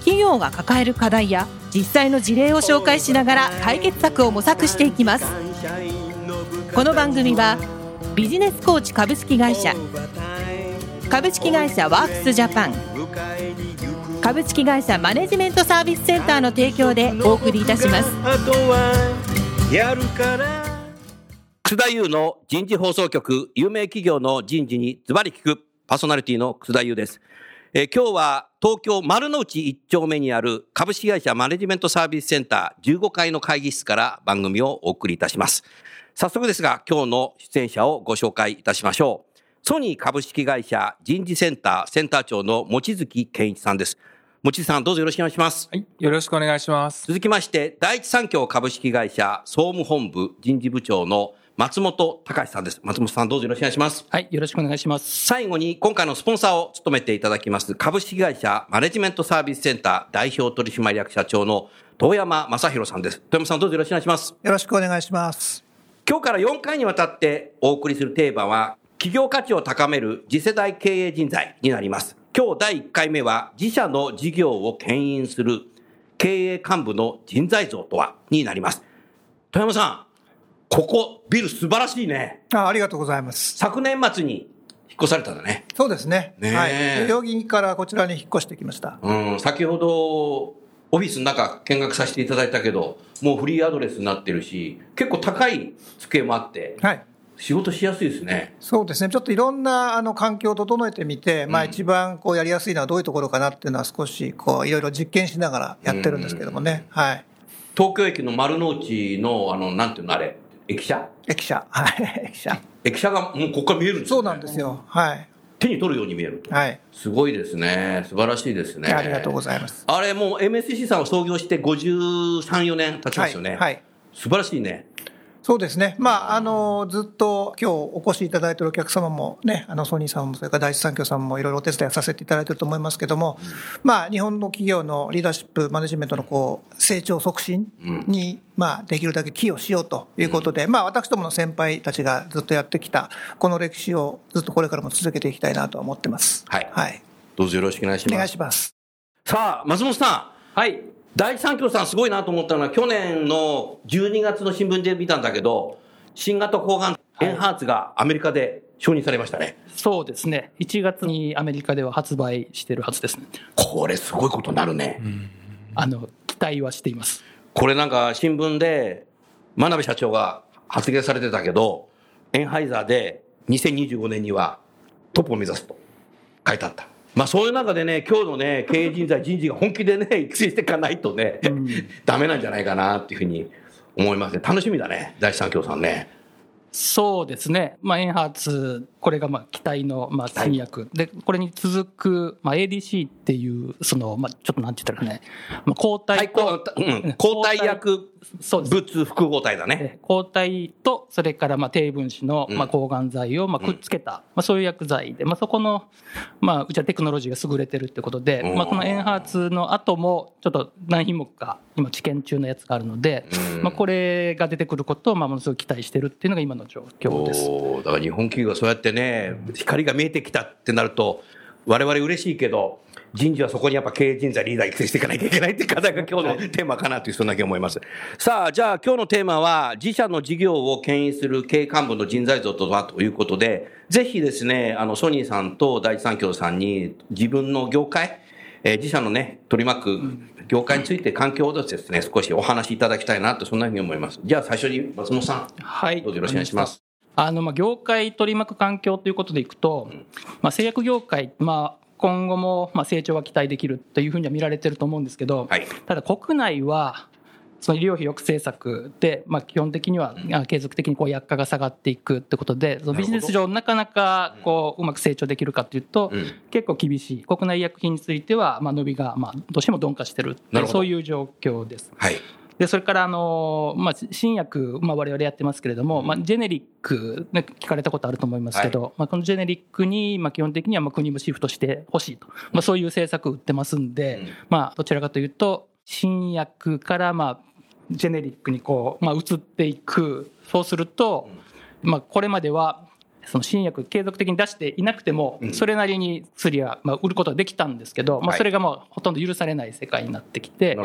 企業が抱える課題や実際の事例を紹介しながら解決策を模索していきます。この番組はビジネスコーチ株式会社株式会社ワークスジャパン株式会社マネジメントサービスセンターの提供でお送りいたします。楠田優の人事放送局有名企業の人事にズバリ聞くパーソナリティの楠田優です。えー、今日は東京丸の内1丁目にある株式会社マネジメントサービスセンター15階の会議室から番組をお送りいたします。早速ですが今日の出演者をご紹介いたしましょう。ソニー株式会社人事センターセンター長の望月健一さんです。望月さんどうぞよろしくお願いします。はい、よろしくお願いします。続きまして第一三共株式会社総務本部人事部長の松本隆さんです。松本さんどうぞよろしくお願いします。はい、よろしくお願いします。最後に今回のスポンサーを務めていただきます株式会社マネジメントサービスセンター代表取締役社長の遠山正弘さんです。遠山さんどうぞよろしくお願いします。よろしくお願いします。今日から4回にわたってお送りするテーマは企業価値を高める次世代経営人材になります。今日第1回目は自社の事業を牽引する経営幹部の人材像とは？になります。富山さん、ここ、ビル素晴らしいね。あありがとうございます。昨年末に引っ越されたんだね。そうですね。ねはい。代々木からこちらに引っ越してきました。うん、先ほど、オフィスの中見学させていただいたけど、もうフリーアドレスになってるし、結構高い机もあって、はい。仕事しやすいですね。そうですね。ちょっといろんなあの環境を整えてみて、うん、まあ一番こうやりやすいのはどういうところかなっていうのは少しこういろいろ実験しながらやってるんですけどもね。はい。東京駅の丸の内のあの、なんていうのあれ、駅舎？駅舎。はい。駅舎。駅舎がもうここから見えるんですそうなんですよ。はい。手に取るように見えるはい。すごいですね。素晴らしいですね。ありがとうございます。あれもう MSC さんを創業して53、4年経ちますよね。はい。はい、素晴らしいね。そうですね。まあ、あの、ずっと今日お越しいただいているお客様もね、あの、ソニーさんも、それから第一三共さんもいろいろお手伝いさせていただいていると思いますけども、うん、まあ、日本の企業のリーダーシップ、マネジメントのこう、成長促進に、うん、まあ、できるだけ寄与しようということで、うん、まあ、私どもの先輩たちがずっとやってきた、この歴史をずっとこれからも続けていきたいなと思ってます。はい。はい。どうぞよろしくお願いします。お願いします。さあ、松本さん。はい。第一三共さんすごいなと思ったのは、去年の12月の新聞で見たんだけど、新型抗がんエンハーツがアメリカで承認されましたね、はい、そうですね。1月にアメリカでは発売してるはずですね。これすごいことになるね。あの、期待はしています。これなんか新聞で、真鍋社長が発言されてたけど、エンハイザーで2025年にはトップを目指すと書いてあった。まあそういう中でね、今日のね、経営人材、人事が本気でね、育成していかないとね、うん、ダメなんじゃないかなっていうふうに思いますね。楽しみだね。第三共さんね。そうですね。まあ、エンハーツ、これがまあ期待のまあ新薬。で、これに続く、まあ、ADC っていう、その、まあ、ちょっとなんて言ったらね、まあ、抗体と、うん、抗体薬物複合体だね。抗体と、それからまあ低分子のまあ抗がん剤をまあくっつけた、まあ、そういう薬剤で、まあ、そこの、まあ、うちはテクノロジーが優れてるってことで、まあ、このエンハーツの後も、ちょっと何品目か、今、治験中のやつがあるので、まあ、これが出てくることを、まあ、ものすごく期待してるっていうのが今の状況です。だから日本企業がそうやってね、光が見えてきたってなると、我々嬉しいけど、人事はそこにやっぱ経営人材リーダー育成していかなきゃいけないって課題が今日のテーマかなというそんだけ思います。さあ、じゃあ今日のテーマは自社の事業を牽引する経営幹部の人材像とはということで、ぜひですね、あのソニーさんと第一三共さんに自分の業界、えー、自社のね、取り巻く業界について環境をですね、少しお話しいただきたいなと、そんなふうに思います。じゃあ最初に松本さん。はい。どうぞよろしくお願いします。あの、まあ、業界取り巻く環境ということでいくと、まあ、製薬業界、まあ、今後もまあ成長は期待できるというふうには見られてると思うんですけど、はい、ただ国内はその医療費抑制策で、まあ、基本的には継続的にこう薬価が下がっていくってことで、そのビジネス上なかなかこううまく成長できるかというと、結構厳しい。国内医薬品については、まあ、伸びがまあどうしても鈍化してるそういう状況です。はいでそれからあの、まあ、新薬、まあ、我々やってますけれども、まあ、ジェネリック、ね、聞かれたことあると思いますけど、はい、まあ、このジェネリックに、まあ、基本的にはまあ国もシフトしてほしいと、まあ、そういう政策を打ってますんで、うん、まあ、どちらかというと新薬からまあジェネリックにこう、まあ、移っていく。そうすると、まあ、これまではその新薬継続的に出していなくても、それなりに薬はまあ売ることができたんですけど、まあ、それがもうほとんど許されない世界になってきて、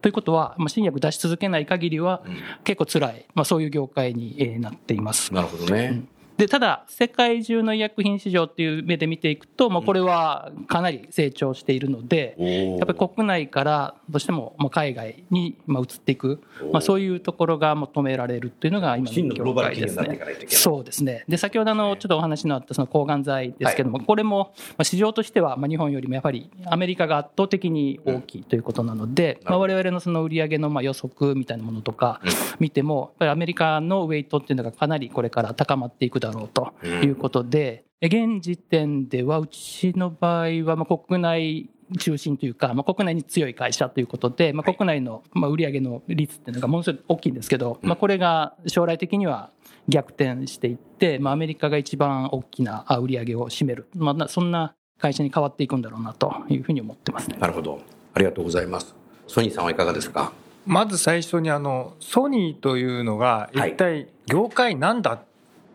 ということは、まあ、新薬出し続けない限りは結構辛い、まあ、そういう業界になっています。なるほどね、うんで、ただ、世界中の医薬品市場っていう目で見ていくと、まあ、これはかなり成長しているので、やっぱり国内からどうしても海外に移っていく、まあ、そういうところが求められるっていうのが今の業界ですね。そうですね。で、先ほどあの、ちょっとお話のあったその抗がん剤ですけども、これも市場としては日本よりもやはりアメリカが圧倒的に大きいということなので、まあ、我々のその売り上げのまあ予測みたいなものとか見ても、やっぱりアメリカのウェイトっていうのがかなりこれから高まっていくだろうということで、現時点ではうちの場合はまあ国内中心というか、まあ、国内に強い会社ということで、まあ、国内のまあ売上の率っていうのがものすごい大きいんですけど、まあ、これが将来的には逆転していって、まあ、アメリカが一番大きな売り上げを占める、まあ、そんな会社に変わっていくんだろうなというふうに思ってますね。なるほど。ありがとうございます。ソニーさんはいかがですか？まず最初にあの、ソニーというのが一体業界なんだ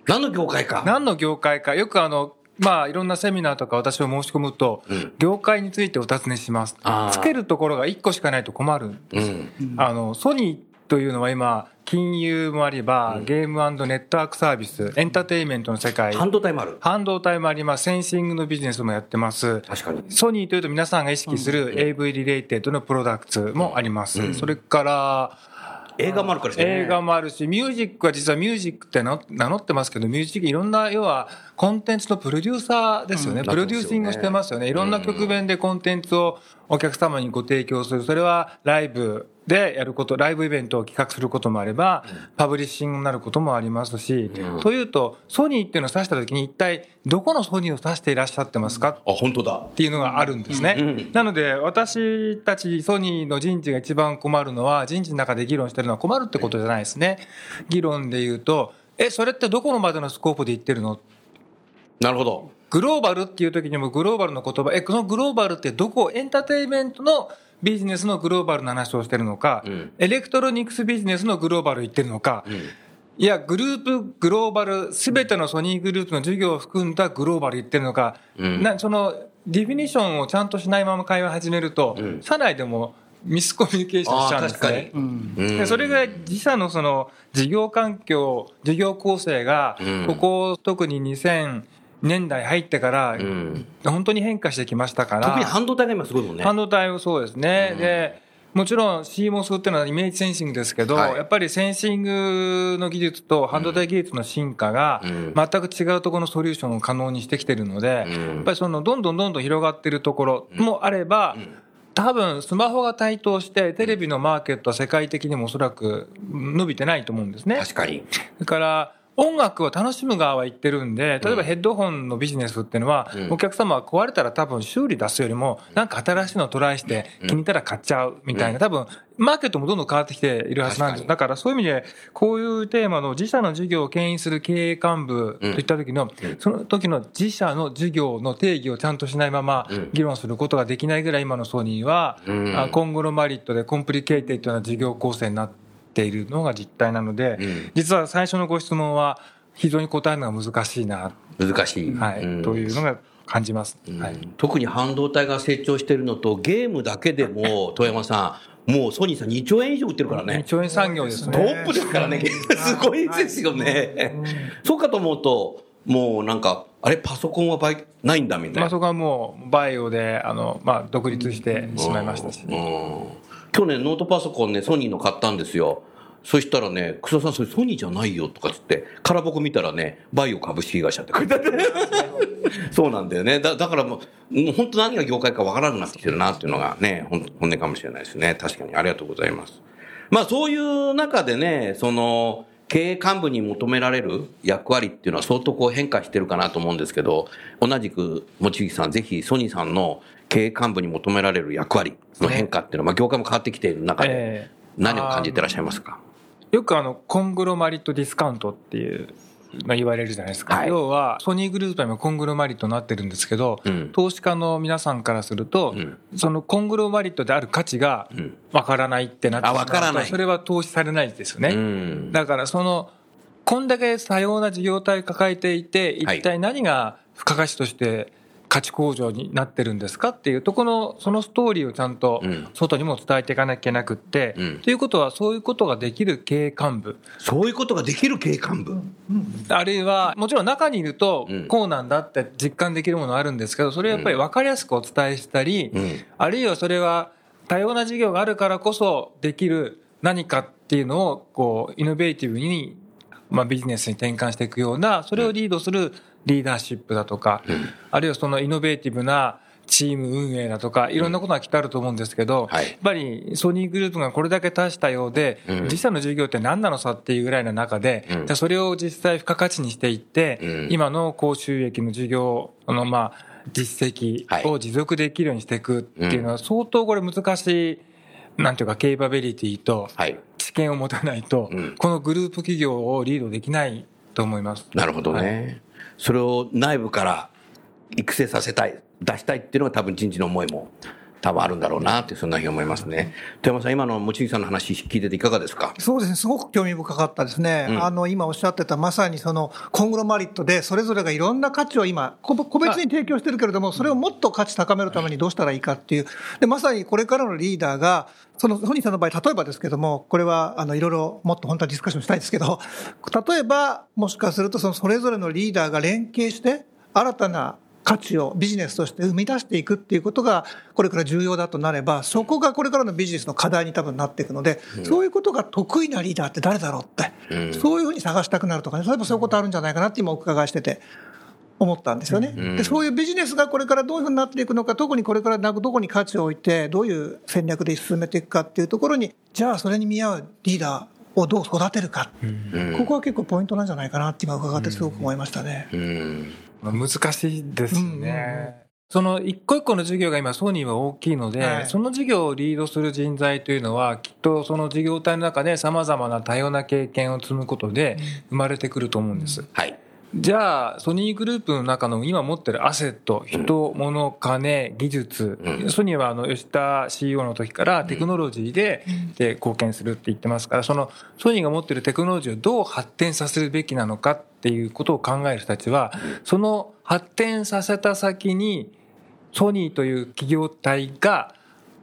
何の業界か？何の業界か？よくあの、まあ、いろんなセミナーとか私を申し込むと、うん、業界についてお尋ねします。つけるところが1個しかないと困るんです。うん、あの、ソニーというのは今、金融もありば、ゲームネットワークサービス、エンターテインメントの世界。半導体もある。半導体もあります。センシングのビジネスもやってます。確かに。ソニーというと皆さんが意識する AV リレーテッドのプロダクツもあります。それから、映画もあるからね。映画もあるし、ミュージックは実はミュージックって名乗ってますけど、ミュージックいろんな、要はコンテンツのプロデューサーですよね。うん、プロデューシングしてますよね。いろんな局面でコンテンツをお客様にご提供する。それはライブでやること、ライブイベントを企画することもあれば、パブリッシングになることもありますし、うん、というと、ソニーっていうのを指したときに一体どこのソニーを指していらっしゃってますか？あ、本当だ。っていうのがあるんですね。うんうん、なので、私たちソニーの人事が一番困るのは、人事の中で議論してるのは困るってことじゃないですね。議論で言うと、え、それってどこのまでのスコープで言ってるの？なるほど。グローバルっていう時にもグローバルの言葉、え、このグローバルってどこ、エンターテイメントのビジネスのグローバルな話をしてるのか、うん、エレクトロニクスビジネスのグローバル言ってるのか、うん、いや、グループ、グローバル、すべてのソニーグループの事業を含んだグローバル言ってるのか、うん、なその、 definition をちゃんとしないまま会話始めると、社内でもミスコミュニケーションしちゃうんですね。うん、でそれが自社のその事業環境、事業構成が、ここ特に2000、年代入ってから、本当に変化してきましたから。特に半導体が今すごいもんね。半導体はそうですね。うん、で、もちろん CMOS っていうのはイメージセンシングですけど、はい、やっぱりセンシングの技術と半導体技術の進化が、全く違うところのソリューションを可能にしてきてるので、やっぱりその、どんどんどんどん広がってるところもあれば、多分スマホが台頭してテレビのマーケットは世界的にもおそらく伸びてないと思うんですね。確かに。だから音楽を楽しむ側は言ってるんで、例えばヘッドホンのビジネスっていうのは、お客様は壊れたら多分修理出すよりも、なんか新しいのトライして気に入ったら買っちゃうみたいな、多分、マーケットもどんどん変わってきているはずなんです。だからそういう意味で、こういうテーマの自社の事業を牽引する経営幹部といった時の、その時の自社の事業の定義をちゃんとしないまま議論することができないぐらい今のソニーは、コングロマリットで complicated な事業構成になって、ているのが実態なので、うん、実は最初のご質問は、非常に答えるのが難しいな。難しい。はい。うん、というのが感じます、はい。特に半導体が成長しているのと、ゲームだけでも、遠山さん、もうソニーさん2兆円以上売ってるからね。2兆円産業ですね。トップですからね。すごいですよね。そうかと思うと、もうなんか、あれ、パソコンはバイオないんだみたいな。パソコンはもうバイオで、あの、まあ、独立してしまいましたし。去年ノートパソコンね、ソニーの買ったんですよ。そしたらね、草さん、それソニーじゃないよとかつって、空箱見たらね、バイオ株式会社って書いてあって、そうなんだよね。だだからもう、もう本当何が業界かわからなくなってきてるなっていうのがね、本音かもしれないですね。確かに。ありがとうございます。まあそういう中でね、その、経営幹部に求められる役割っていうのは相当こう変化してるかなと思うんですけど、同じく、望月さん、ぜひソニーさんの経営幹部に求められる役割の変化っていうのは、まあ業界も変わってきている中で、何を感じてらっしゃいますか？よくあの、コングロマリットディスカウントっていう、まあ、言われるじゃないですか。はい、要は、ソニーグループは今コングロマリットになってるんですけど、うん、投資家の皆さんからすると、うん、そのコングロマリットである価値がわからないってなってしまうと、うん、それは投資されないですよね。だからその、こんだけ多様な事業体抱えていて、一体何が付加価値として価値向上になってるんですかっていうとこの、そのストーリーをちゃんと外にも伝えていかなきゃいけなくって、うん、ということはそういうことができる経営幹部。そういうことができる経営幹部、あるいは、もちろん中にいると、こうなんだって実感できるものあるんですけど、それはやっぱり分かりやすくお伝えしたり、あるいはそれは多様な事業があるからこそできる何かっていうのを、こう、イノベーティブにまあ、ビジネスに転換していくような、それをリードするリーダーシップだとか、あるいはそのイノベーティブなチーム運営だとか、いろんなことが来てあると思うんですけど、やっぱりソニーグループがこれだけ達したようで、実際の事業って何なのさっていうぐらいの中で、じゃそれを実際付加価値にしていって、今の高収益の事業の、まあ、実績を持続できるようにしていくっていうのは相当これ難しい、なんていうか、ケーパビリティと、験を持たないと、うん、このグループ企業をリードできないと思います。なるほどね。はい、それを内部から育成させたい、出したいっていうのが多分人事の思いも多分あるんだろうなって、そんなふうに思いますね。富山さん、今の望月さんの話聞いてていかがですか？そうですね、すごく興味深かったですね。うん、あの、今おっしゃってたまさにそのコングロマリットで、それぞれがいろんな価値を今、個別に提供してるけれども、それをもっと価値高めるためにどうしたらいいかっていう。で、まさにこれからのリーダーが、そのソニーさんの場合、例えばですけども、これは、あの、いろいろもっと本当はディスカッションしたいんですけど、例えば、もしかすると、そのそれぞれのリーダーが連携して、新たな価値をビジネスとして生み出していくっていうことがこれから重要だとなればそこがこれからのビジネスの課題に多分なっていくので、うん、そういうことが得意なリーダーって誰だろうって、うん、そういうふうに探したくなるとかね例えばそういうことあるんじゃないかなって今お伺いしてて思ったんですよね、うん、でそういうビジネスがこれからどういうふうになっていくのか特にこれからどこに価値を置いてどういう戦略で進めていくかっていうところにじゃあそれに見合うリーダーをどう育てるか、ここは結構ポイントなんじゃないかなって今伺ってすごく思いましたね。難しいですね。その一個一個の事業が今ソニーは大きいので、はい、その事業をリードする人材というのはきっとその事業体の中で様々な多様な経験を積むことで生まれてくると思うんです。はい。じゃあ、ソニーグループの中の今持ってるアセット、人、物、金、技術、ソニーはあの吉田 CEO の時からテクノロジーでで貢献するって言ってますから、そのソニーが持ってるテクノロジーをどう発展させるべきなのかっていうことを考える人たちは、その発展させた先に、ソニーという企業体が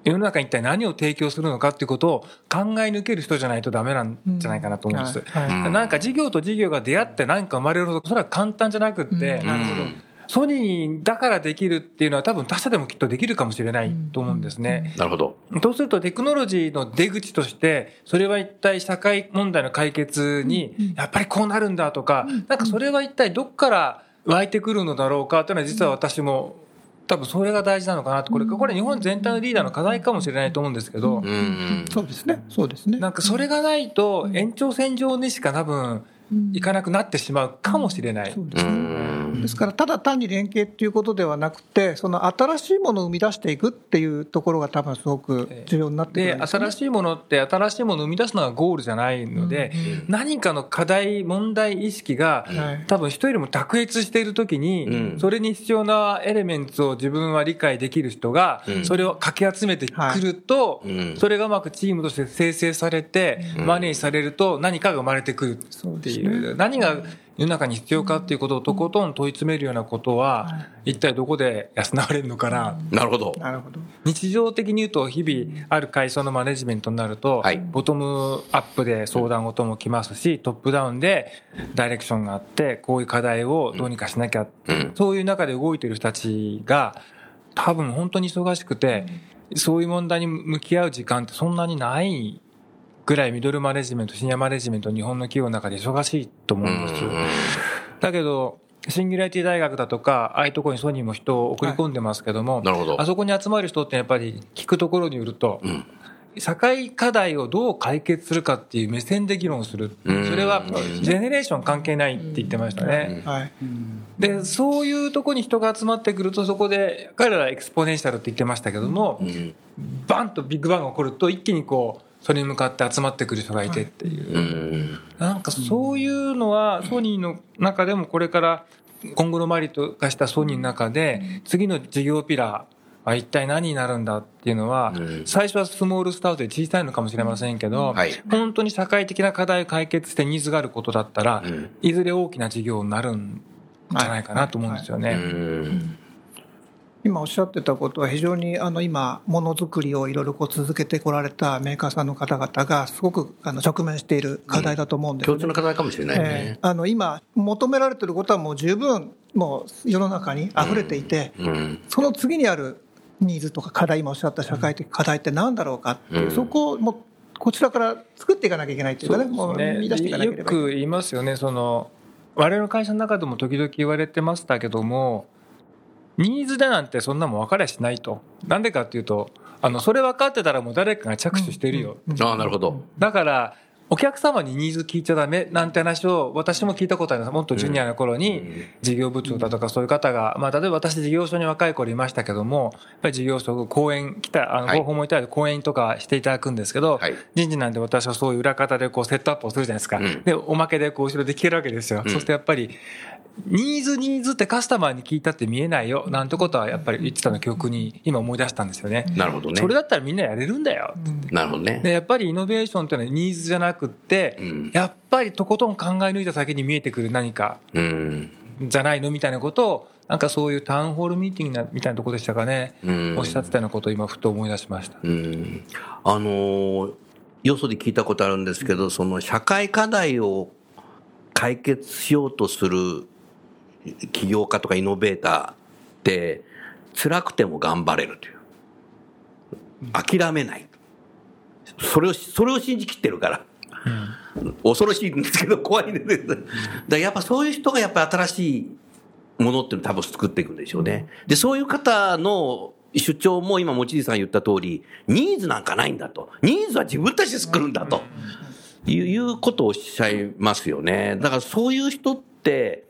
世の中に一体何を提供するのかっていうことを考え抜ける人じゃないとダメなんじゃないかなと思うんです。うん。はい、なんか事業と事業が出会って何か生まれるほど、それは簡単じゃなくって、なるほど。ソニーだからできるっていうのは多分他社でもきっとできるかもしれないと思うんですね。なるほど。そうするとテクノロジーの出口として、それは一体社会問題の解決に、やっぱりこうなるんだとか、なんかそれは一体どっから湧いてくるのだろうかというのは実は私も多分それが大事なのかなと、これ、これ日本全体のリーダーの課題かもしれないと思うんですけど、うん。うん、そうですね、そうですね。なんかそれがないと、延長線上にしか多分、いかなくなってしまうかもしれない。そうですね。ですから、ただ単に連携っていうことではなくて、その新しいものを生み出していくっていうところが多分すごく重要になってくるで、ね、新しいものって新しいものを生み出すのがゴールじゃないので、うん、何かの課題、問題意識が、多分人よりも卓越しているときに、それに必要なエレメンツを自分は理解できる人が、それをかき集めてくると、それがうまくチームとして生成されて、マネージされると何かが生まれてくるっていう。何が世の中に必要かっていうことをとことん問い詰めるようなことは、一体どこで養われるのかな？なるほど。なるほど。日常的に言うと、日々ある会社のマネジメントになると、はい、ボトムアップで相談事も来ますし、トップダウンでダイレクションがあって、こういう課題をどうにかしなきゃ、うん、そういう中で動いてる人たちが、多分本当に忙しくて、そういう問題に向き合う時間ってそんなにないぐらいミドルマネジメント、シニアマネジメント、日本の企業の中で忙しいと思うんです。だけど、シンギュラリティ大学だとか、ああいうところにソニーも人を送り込んでますけども、はい、なるほど。あそこに集まる人ってやっぱり聞くところによると、うん。社会課題をどう解決するかっていう目線で議論する。それはジェネレーション関係ないって言ってましたね。はい、で、そういうとこに人が集まってくると、そこで、彼らは exponential って言ってましたけども、バンとビッグバンが起こると、一気にこう、それに向かって集まってくる人がいてっていう。うん、なんかそういうのは、ソニーの中でもこれから今後のマリとかしたソニーの中で、次の事業ピラー、は一体何になるんだっていうのは、最初はスモールスタートで小さいのかもしれませんけど、本当に社会的な課題を解決してニーズがあることだったら、いずれ大きな事業になるんじゃないかなと思うんですよね。今おっしゃってたことは非常にあの今ものづくりをいろいろこう続けてこられたメーカーさんの方々がすごくあの直面している課題だと思うんです、ね。うん、共通の課題かもしれないね、えー、あの今求められてることはもう十分もう世の中に溢れていて、うん。うん、その次にあるニーズとか課題今おっしゃった社会的課題って何だろうかっていう、そこをもうこちらから作っていかなきゃいけないっていうかね、もう見出していかなければよく言いますよね。その我々の会社の中でも時々言われてましたけどもニーズでなんてそんなもん分かりゃしないと。なんでかっていうと、あの、それ分かってたらもう誰かが着手してるよ。ああ、なるほど。だから、お客様にニーズ聞いちゃダメなんて話を私も聞いたことあります。もっとジュニアの頃に事業部長だとかそういう方が、まあ例えば私事業所に若い頃いましたけども、やっぱり事業所講演来た、あの、方法もいただいて講演とかしていただくんですけど、人事なんで私はそういう裏方でこうセットアップをするじゃないですか。で、おまけでこう後ろで聞けるわけですよ。そしてやっぱり、ニーズニーズってカスタマーに聞いたって見えないよなんてことはやっぱり言ってたの記憶に今思い出したんですよね。なるほどね。それだったらみんなやれるんだよ。なるほどね。で、やっぱりイノベーションっていうのはニーズじゃなくって、うん、やっぱりとことん考え抜いた先に見えてくる何か、じゃないのみたいなことを、なんかそういうタウンホールミーティングみたいなとこでしたかね、おっしゃってたようなことを今ふと思い出しました。あのー、よそで聞いたことあるんですけど、その社会課題を解決しようとする起業家とかイノベーターって辛くても頑張れるという。諦めない。それを、それを信じきってるから。うん、恐ろしいんですけど怖いんです。だやっぱそういう人がやっぱ新しいものっていうのを多分作っていくんでしょうね。で、そういう方の主張も今、持ちさん言った通り、ニーズなんかないんだと。ニーズは自分たちで作るんだと。いうことをおっしゃいますよね。だからそういう人って、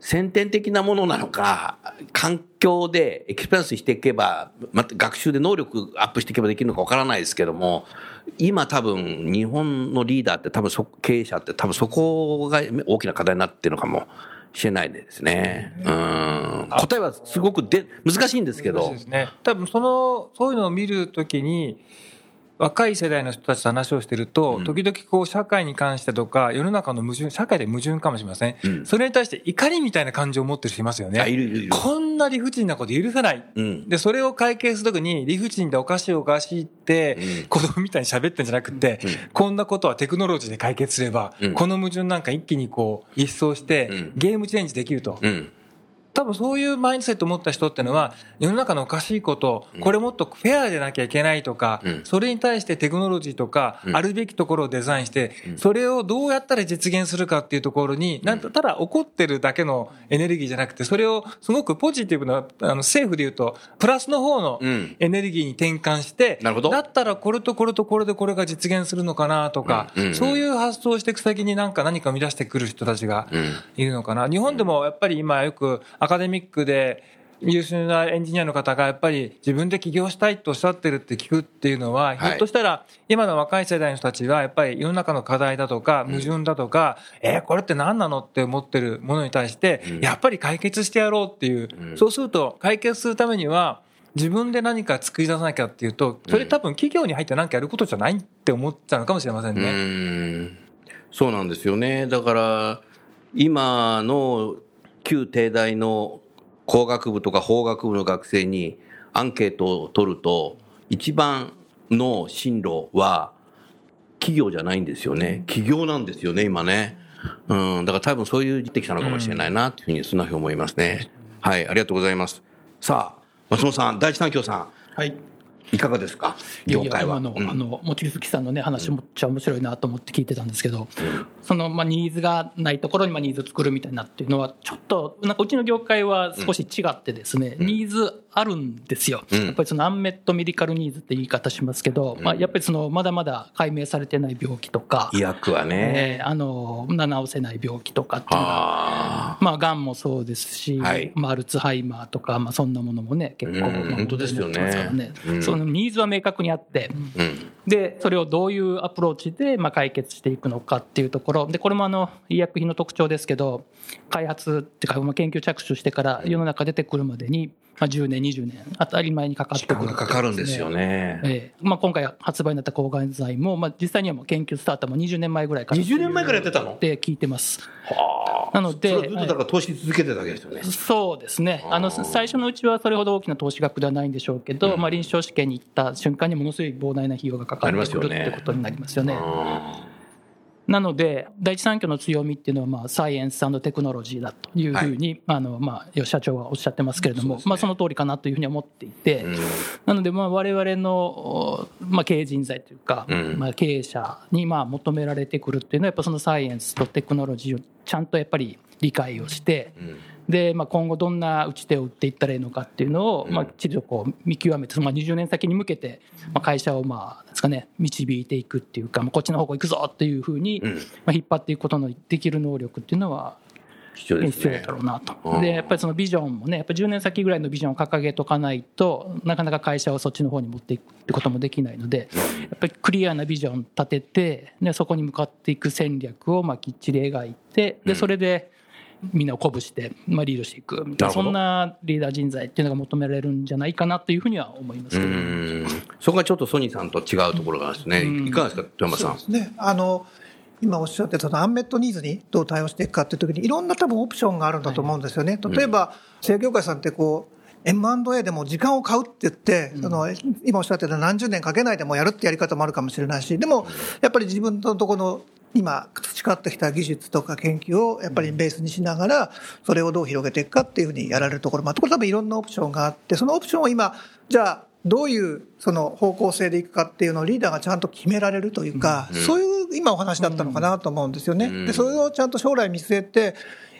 先天的なものなのか、環境で experience していけば、また学習で能力アップしていけばできるのかわからないですけども、今多分日本のリーダーって多分そ経営者って多分そこが大きな課題になってるのかもしれないですね。うん。答えはすごくで難しいんですけど。そうですね。多分その、そういうのを見るときに、若い世代の人たちと話をしてると、時々こう社会に関してとか、世の中の矛盾、社会で矛盾かもしれません。うん、それに対して怒りみたいな感情を持ってる人いますよね。いるいるいる。こんな理不尽なこと許せない。うん、で、それを解決するときに、理不尽でおかしいおかしいって、子供みたいに喋ってんじゃなくて、こんなことはテクノロジーで解決すれば、この矛盾なんか一気にこう、一掃して、ゲームチェンジできると。多分そういうマインドセットを持った人っていうのは、世の中のおかしいこと、これもっとフェアでなきゃいけないとか、それに対してテクノロジーとか、あるべきところをデザインして、それをどうやったら実現するかっていうところに、なんただ怒ってるだけのエネルギーじゃなくて、それをすごくポジティブな、あの、政府で言うと、プラスの方のエネルギーに転換して、なるほど。だったらこれとこれとこれでこれが実現するのかなとか、そういう発想をしていく先になんか何か生み出してくる人たちがいるのかな。日本でもやっぱり今よくアカデミックで優秀なエンジニアの方がやっぱり自分で起業したいとおっしゃってるって聞くっていうのは、ひょっとしたら今の若い世代の人たちはやっぱり世の中の課題だとか矛盾だとか、えこれって何なのって思ってるものに対して、やっぱり解決してやろうっていう、そうすると解決するためには自分で何か作り出さなきゃっていうと、それ多分企業に入って何かやることじゃないって思っちゃうのかもしれませんね。うそうなんですよね。だから、今の旧帝大の工学部とか法学部の学生にアンケートを取ると、一番の進路は企業じゃないんですよね。企業なんですよね、今ね。うん、だから多分そういう出てきたのかもしれないな、というふうに、そんなふうに思いますね。はい、ありがとうございます。さあ、松本さん、第一三共さん。はい。いかがですか？業界は。いやいやあの、うん、あの、望月さんのね、話もっちゃ面白いなと思って聞いてたんですけど、うん、その、まあ、ニーズがないところに、まあ、ニーズを作るみたいなっていうのは、ちょっと、なんかうちの業界は少し違ってですね、うん、ニーズあるんですよ。やっぱりそのアンメットメディカルニーズって言い方しますけど、まあ、やっぱりその、まだまだ解明されてない病気とか、医薬はね、えー、あの、治せない病気とかっていうのが、まあ、がんもそうですし、はい、まあ、アルツハイマーとか、まあ、そんなものもね、結構、本当ですよね。ね。そののニーズは明確にあって、うん、で、それをどういうアプローチでまあ解決していくのかっていうところ、で、これもあの、医薬品の特徴ですけど、開発っていうか、研究着手してから世の中出てくるまでに、まあ、10年、20年、当たり前にかかってくる、ね、かかるんですよね。ええまあ、今回発売になった抗がん剤も、まあ、実際にはもう研究スタートも20年前ぐらいから。20年前からやってたの？って聞いてます。はあ。なので。ずっとだから投資続けてたわけですよね。そうですね。あの、最初のうちはそれほど大きな投資額ではないんでしょうけど、うん、まあ、臨床試験に行った瞬間にものすごい膨大な費用がかかってくるってことになりますよね。なので、第一三共の強みっていうのは、まあ、サイエンステクノロジーだというふうに、はい、あの、まあ、社長はおっしゃってますけれども、ね、まあ、その通りかなというふうに思っていて、うん、なので、まあ、我々の、まあ、経営人材というか、うん、まあ、経営者に、まあ、求められてくるっていうのは、やっぱそのサイエンスとテクノロジーをちゃんとやっぱり理解をして、うんで、まあ、今後どんな打ち手を打っていったらいいのかっていうのを、まあ、きっちりとこう見極めて、まあ、20年先に向けて、まあ、会社をまあですか、ね、導いていくっていうか、まあ、こっちの方向行くぞっていうふうに、まあ、引っ張っていくことのできる能力っていうのは、必要。だろうなと。で、やっぱりそのビジョンもね、やっぱ10年先ぐらいのビジョンを掲げとかないと、なかなか会社をそっちの方に持っていくってこともできないので、やっぱりクリアなビジョン立てて、ね、そこに向かっていく戦略をまあきっちり描いて、で、それで、みんなを鼓舞して、まあ、リードしていく。そんなリーダー人材っていうのが求められるんじゃないかなというふうには思いますけどそこがちょっとソニーさんと違うところがですね、いかがですか、富山さん。ね、あの今おっしゃってたアンメットニーズにどう対応していくかっていうときに、いろんな多分オプションがあるんだと思うんですよね。例えば、製業界さんってこう、M&A でも時間を買うって言って、その今おっしゃってた何十年かけないでもやるってやり方もあるかもしれないし、でもやっぱり自分のところの今培ってきた技術とか研究をやっぱりベースにしながらそれをどう広げていくかっていうふうにやられるところ。もあってこれ多分いろんなオプションがあってそのオプションを今じゃあどういうその方向性でいくかっていうのをリーダーがちゃんと決められるというか、そういう今お話だったのかなと思うんですよね。でそれをちゃんと将来見据えて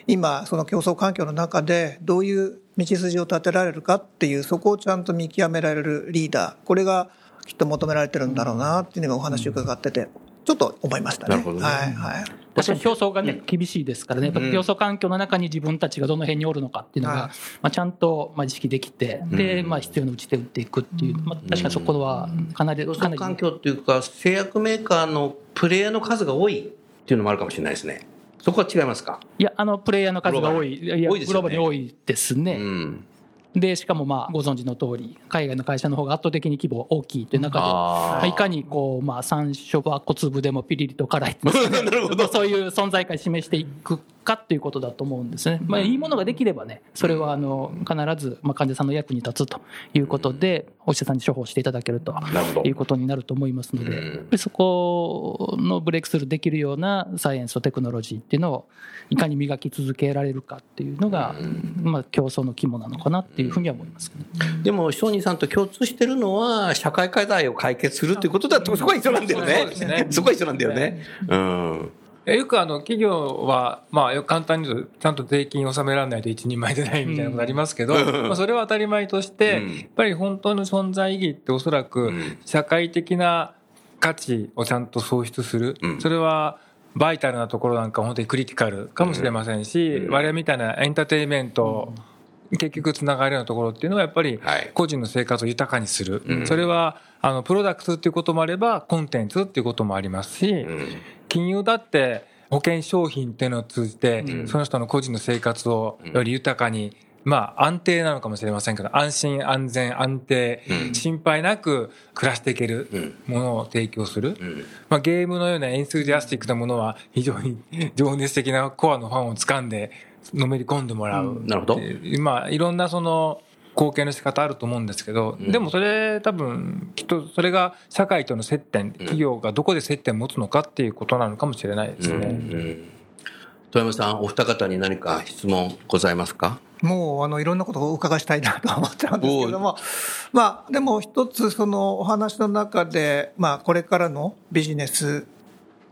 今その競争環境の中でどういう道筋を立てられるかっていうそこをちゃんと見極められるリーダー。これがきっと求められてるんだろうなっていうのがお話を伺っててちょっと思いましたね。なるほどね。はい、はい。確かに競争がね、厳しいですからね、競争環境の中に自分たちがどの辺におるのかっていうのが、まあ、ちゃんとまあ意識できて、で、まあ、必要な打ち手打っていくっていう、まあ、確かにそこはかなり、競争環境っていうか、製薬メーカーのプレイヤーの数が多いっていうのもあるかもしれないですね。そこは違いますか？いや、あの、プレイヤーの数が多い、いや、グローバルに多いですね。うんで、しかもまあ、ご存知の通り、海外の会社の方が圧倒的に規模大きいという中で、いかにこう、まあ、山椒は小粒でもピリリと辛い なるほど。そういう存在感示していくかっていうことだと思うんですね。まあ、いいものができればね、それはあの、必ず、まあ、患者さんの役に立つということで、お医者さんに処方していただけるということになると思いますので、そこのブレイクスルーできるようなサイエンスとテクノロジーっていうのを、いかに磨き続けられるかっていうのが、まあ、競争の肝なのかなっていうふうには思います、ね、でも、小児さんと共通してるのは、社会課題を解決するっていうことだと、そこは一緒なんだよね。そこは一緒なんだよね。うん。よくあの企業は、まあ、簡単に言うと、ちゃんと税金を納められないと一人前でないみたいなことありますけど、まあそれは当たり前として、やっぱり本当の存在意義っておそらく、社会的な価値をちゃんと創出する。それは、バイタルなところなんか本当にクリティカルかもしれませんし、我々みたいなエンターテインメント、結局つながるようなところっていうのはやっぱり個人の生活を豊かにする。それは、あの、プロダクトっていうこともあれば、コンテンツっていうこともありますし、金融だって保険商品っていうのを通じて、その人の個人の生活をより豊かに、まあ安定なのかもしれませんけど、安心安全安定、心配なく暮らしていけるものを提供する。まあゲームのようなエンスジアスティックなものは非常に情熱的なコアのファンを掴んで、のめり込んでもらう。なるほど。まあいろんなその、貢献の仕方あると思うんですけど、でもそれ多分、きっとそれが社会との接点、企業がどこで接点を持つのかっていうことなのかもしれないですね。富山さん、お二方に何か質問ございますか？もう、あの、いろんなことをお伺いしたいなと思っちゃうんですけども、まあ、でも一つ、そのお話の中で、まあ、これからのビジネス、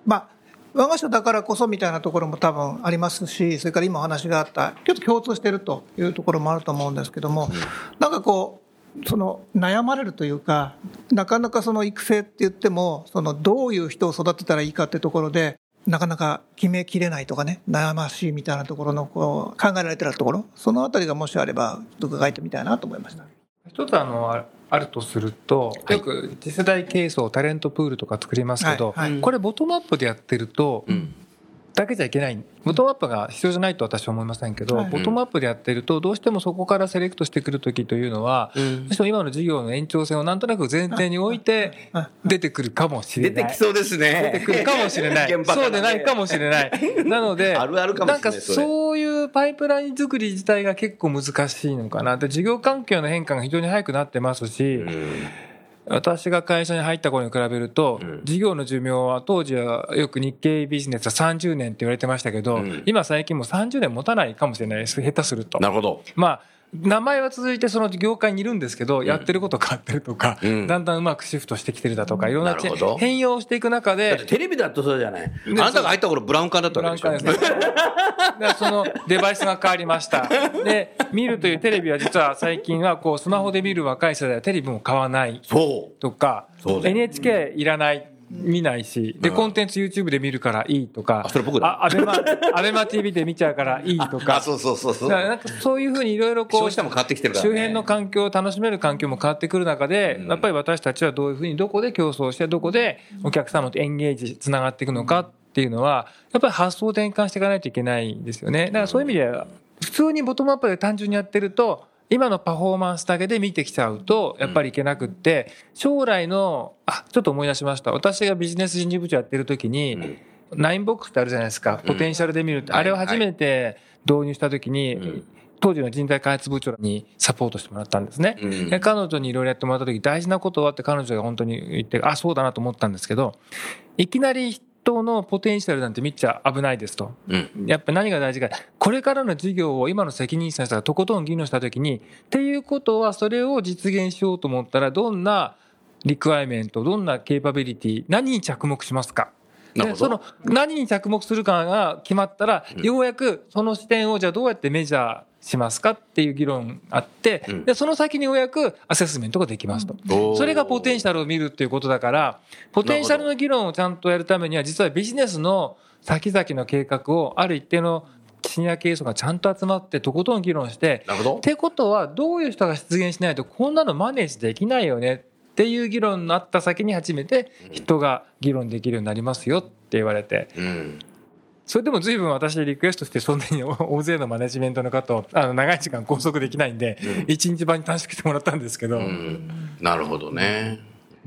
まあ、我が社だからこそみたいなところも多分ありますし、それから今お話があった、ちょっと共通しているというところもあると思うんですけども、なんかこう、その悩まれるというか、なかなかその育成って言っても、そのどういう人を育てたらいいかっていうところで、なかなか決めきれないとかね、悩ましいみたいなところのこう考えられてるところ、そのあたりがもしあれば、伺えてみたいなと思いました。一つあの、あるとすると、よく次世代経営層タレントプールとか作りますけど、これボトムアップでやってると、だけじゃいけない。ボトムアップが必要じゃないと私は思いませんけど、はいボトムアップでやってると、どうしてもそこからセレクトしてくるときというのは、どうしても今の事業の延長線をなんとなく前提に置いて出てくるかもしれない。出てきそうですね。出てくるかもしれない。そうでないかもしれない。なので、あるあるかもしれないんかそういうパイプライン作り自体が結構難しいのかな。で、事業環境の変化が非常に早くなってますし、私が会社に入った頃に比べると、事業の寿命は当時はよく日経ビジネスは30年って言われてましたけど、今最近もう30年持たないかもしれないです。下手すると。なるほど。まあ、名前は続いてその業界にいるんですけど、やってること変わってるとか、んだんだんうまくシフトしてきてるだとか、いろんな変容していく中でテレビだとそうじゃない。あなたが入った頃ブラウン管だったブわけでしょラウン管ですね。そのデバイスが変わりました。で、見るというテレビは実は最近はこうスマホで見る若い世代はテレビも買わないそう。とか NHK いらない。見ないし、で、コンテンツ YouTube で見るからいいとか、あそれ僕だ。あアベマ、アベマ TV で見ちゃうからいいとか、あ、そうそうそうそう。なんかそういうふうにいろいろこう、消費者も変わってきてるからね。周辺の環境を楽しめる環境も変わってくる中で、やっぱり私たちはどういうふうにどこで競争して、どこでお客様とエンゲージ、つながっていくのかっていうのは、やっぱり発想を転換していかないといけないんですよね。だからそういう意味では、普通にボトムアップで単純にやってると、今のパフォーマンスだけで見てきちゃうと、やっぱりいけなくって、将来の、あ、ちょっと思い出しました。私がビジネス人事部長やってる時に、ナインボックスってあるじゃないですか。ポテンシャルで見るって。あれを初めて導入した時に、当時の人材開発部長にサポートしてもらったんですね。うんで彼女にいろいろやってもらった時、大事なことはって彼女が本当に言って、あ、そうだなと思ったんですけど、いきなり人のポテンシャルなんて見ちゃ危ないですと。うん。やっぱ何が大事か、これからの事業を今の責任者の人がとことん議論したときに、っていうことはそれを実現しようと思ったら、どんなリクワイメント、どんなケーパビリティ、何に着目しますかでその何に着目するかが決まったら、ようやくその視点をじゃあどうやってメジャーしますかっていう議論あって、んでその先にようやくアセスメントができますと。おーそれがポテンシャルを見るっていうことだから、ポテンシャルの議論をちゃんとやるためには、実はビジネスの先々の計画をある一定のシニア経営層がちゃんと集まってとことん議論して、なるほどっ。てことはどういう人が出現しないとこんなのマネージできないよねっていう議論になった先に初めて人が議論できるようになりますよって言われて、うん。それでも随分私リクエストしてそんなに 大勢のマネジメントの方をあの長い時間拘束できないんで、一日版に短縮してもらったんですけど、なるほどね。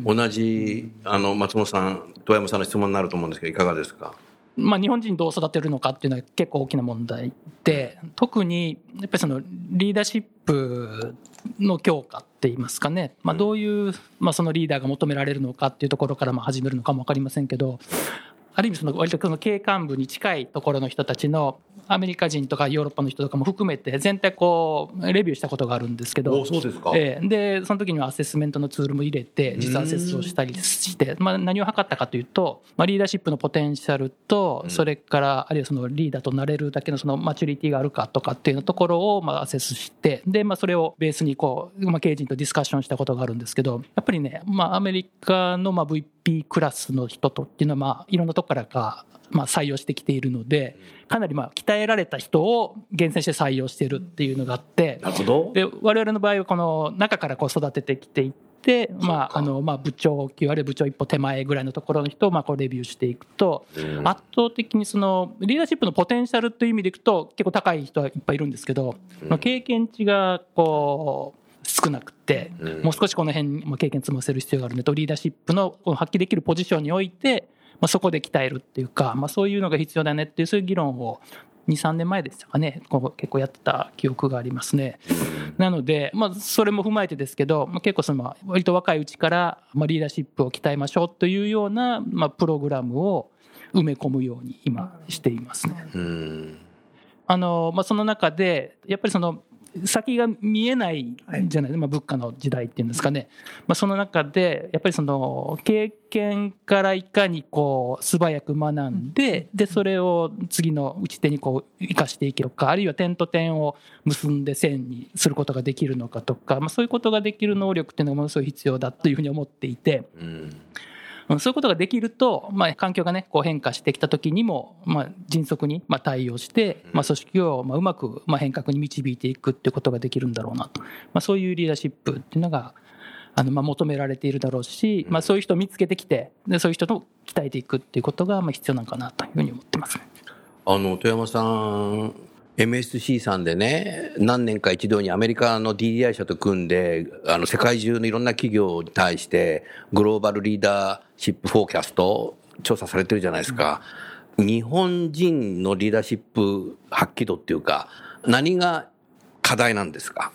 同じ、あの、松本さん、遠山さんの質問になると思うんですけど、いかがですか？まあ、日本人どう育てるのかっていうのは結構大きな問題で特にやっぱりそのリーダーシップの強化って言いますかね、まあ、どういう、まあ、そのリーダーが求められるのかっていうところからまあ始めるのかも分かりませんけどある意味その割とその経営幹部に近いところの人たちのアメリカ人とかヨーロッパの人とかも含めて全体こうレビューしたことがあるんですけどおそうですか。ええ。でその時にはアセスメントのツールも入れて実アセスをしたりして、まあ、何を測ったかというと、まあ、リーダーシップのポテンシャルとそれからあるいはそのリーダーとなれるだけのそのマチュリティがあるかとかっていうところをまあアセスしてで、まあ、それをベースにこう、まあ、経営陣とディスカッションしたことがあるんですけどやっぱりね、まあ、アメリカのまあ VP クラスの人とっていうのはまあいろんなとこからかまあ採用してきているのでかなりまあ鍛えられた人を厳選して採用しているっていうのがあってなるほど。で我々の場合はこの中からこう育ててきていって、まあ、あのまあ部長級あるいは部長一歩手前ぐらいのところの人をまあこうレビューしていくと、圧倒的にそのリーダーシップのポテンシャルという意味でいくと結構高い人はいっぱいいるんですけど、まあ経験値がこう少なくて、もう少しこの辺にも経験積ませる必要があるのでとリーダーシップの発揮できるポジションにおいて、まあ、そこで鍛えるっていうか、まあ、そういうのが必要だねっていうそういう議論を23年前でしたかねこう結構やってた記憶がありますね。なので、まあ、それも踏まえてですけど、まあ、結構その割と若いうちから、まあ、リーダーシップを鍛えましょうというような、まあ、プログラムを埋め込むように今していますね。うん。あのまあ、その中でやっぱりその先が見えないじゃない、まあ、物価の時代っていうんですかね、まあ、その中でやっぱりその経験からいかにこう素早く学んででそれを次の打ち手にこう生かしていけるかあるいは点と点を結んで線にすることができるのかとか、まあ、そういうことができる能力っていうのがものすごい必要だというふうに思っていて。うん。うんそういうことができると、まあ、環境がね、こう変化してきた時にも、まあ、迅速にまあ対応して、まあ、組織をまあうまくまあ変革に導いていくっていうことができるんだろうなと。まあ、そういうリーダーシップっていうのが、あのまあ求められているだろうし、まあ、そういう人を見つけてきてでそういう人を鍛えていくっていうことがまあ必要なのかなというふうに思ってます、ね、あの富山さん MSC さんでね、何年か一度にアメリカの DDI 社と組んで、あの、世界中のいろんな企業に対して、グローバルリーダーシップフォーキャスト調査されてるじゃないですか。うん、日本人のリーダーシップ発揮度っていうか、何が課題なんですか？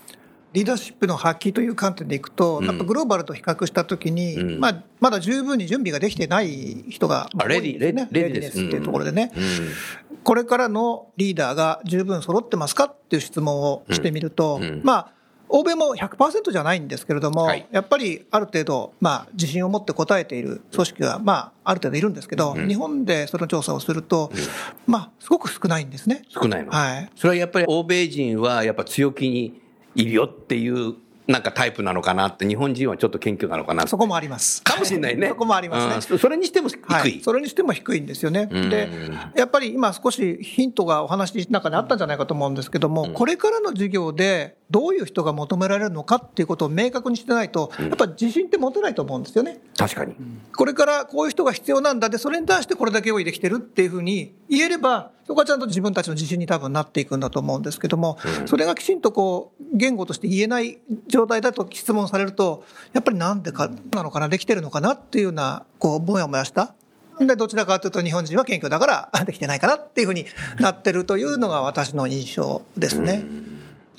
リーダーシップの発揮という観点でいくと、やっぱグローバルと比較したときに、うん、まあ、まだ十分に準備ができてない人が多いですね。レディレディです。っていうところでね、うん、これからのリーダーが十分揃ってますかっていう質問をしてみると、まあ、欧米も100%じゃないんですけれども、はい、やっぱりある程度、まあ、自信を持って答えている組織が、まあ、ある程度いるんですけど、うん、日本でその調査をすると、うん、まあ、すごく少ないんですね。少ないのはい。それはやっぱり欧米人はやっぱ強気にいるよっていうなんかタイプなのかなって、日本人はちょっと謙虚なのかなそこもあります。かもしれないね。そこもありますね。それにしても低い、はい、それにしても低いんですよね。で、やっぱり今少しヒントがお話の中にあったんじゃないかと思うんですけども、うん、これからの授業でどういう人が求められるのかっていうことを明確にしてないと、やっぱり自信って持てないと思うんですよね。確かに。これからこういう人が必要なんだで、それに対してこれだけ用意できてるっていうふうに言えれば、そこはちゃんと自分たちの自信に多分なっていくんだと思うんですけども、それがきちんとこう、言語として言えない状態だと質問されると、やっぱりなんでかなのかな、できてるのかなっていうような、こう、もやもやした。で、どちらかというと日本人は謙虚だから できてないかなっていうふうになってるというのが私の印象ですね。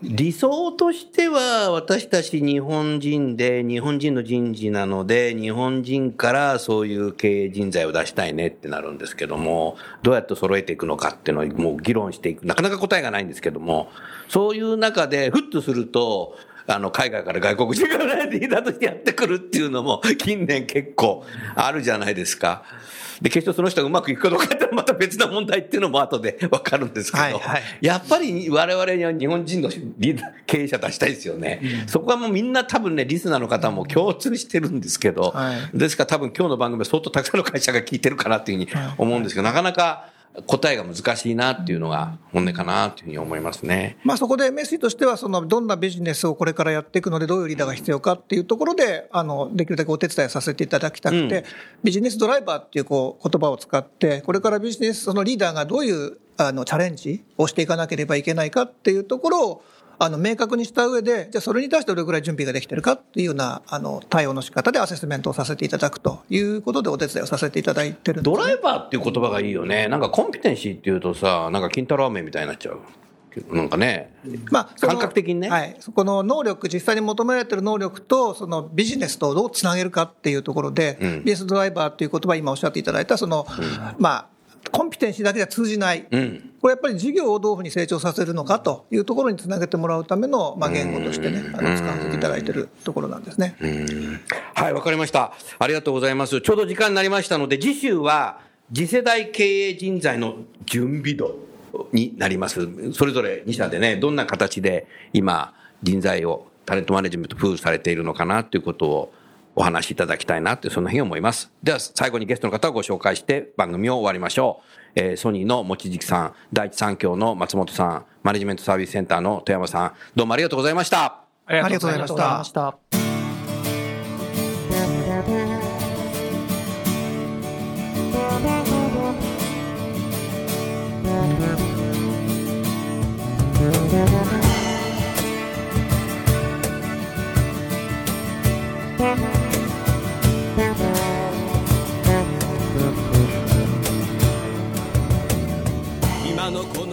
理想としては私たち日本人で日本人の人事なので日本人からそういう経営人材を出したいねってなるんですけどもどうやって揃えていくのかっていうのをもう議論していくなかなか答えがないんですけどもそういう中でふっとするとあの、海外から外国人がリーダーとしてやってくるっていうのも近年結構あるじゃないですか。で、決してその人がうまくいくかどうかってまた別な問題っていうのも後でわかるんですけど、はいはい、やっぱり我々には日本人のリーダー、経営者出したいですよね、うん、そこはもうみんな多分ね、リスナーの方も共通してるんですけど、はい、ですから多分今日の番組は相当たくさんの会社が聞いてるかなっていうふうに思うんですけど、なかなか答えが難しいなっていうのが本音かなというふうに思いますね。まあそこでメッセージとしては、そのどんなビジネスをこれからやっていくので、どういうリーダーが必要かっていうところで、あの、できるだけお手伝いさせていただきたくて、うん、ビジネスドライバーっていうこう言葉を使って、これからビジネス、そのリーダーがどういうあのチャレンジをしていかなければいけないかっていうところを、あの、明確にした上で、じゃあそれに対してどれくらい準備ができてるかっていうような、あの、対応の仕方でアセスメントをさせていただくということでお手伝いをさせていただいてるね、ドライバーっていう言葉がいいよね。なんかコンピテンシーっていうとさ、なんか金太郎飴みたいになっちゃう。なんかね、まあ、感覚的にね。はい。そこの能力、実際に求められてる能力と、そのビジネスとどうつなげるかっていうところで、うん、ビジネスドライバーっていう言葉、今おっしゃっていただいた、その、うん、まあ、コンピテンシーだけでは通じない、うん、これやっぱり事業をどういうふうに成長させるのかというところにつなげてもらうための、まあ、言語としてね、あの使わせていただいているところなんですね。はい、わかりました。ありがとうございます。ちょうど時間になりましたので、次週は次世代経営人材の準備度になります。それぞれ2社でね、どんな形で今、人材をタレントマネジメントプールされているのかなということをお話しいただきたいなって、そんなふうに思います。では、最後にゲストの方をご紹介して番組を終わりましょう。えー、ソニーの望月さん、第一三共の松本さん、マネジメントサービスセンターの富山さん、どうもありがとうございました。ありがとうございました。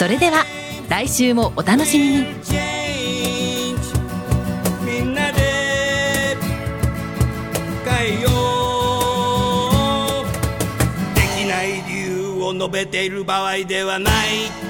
それでは来週もお楽しみに。みんなで変えよう。できない理由を述べている場合ではない。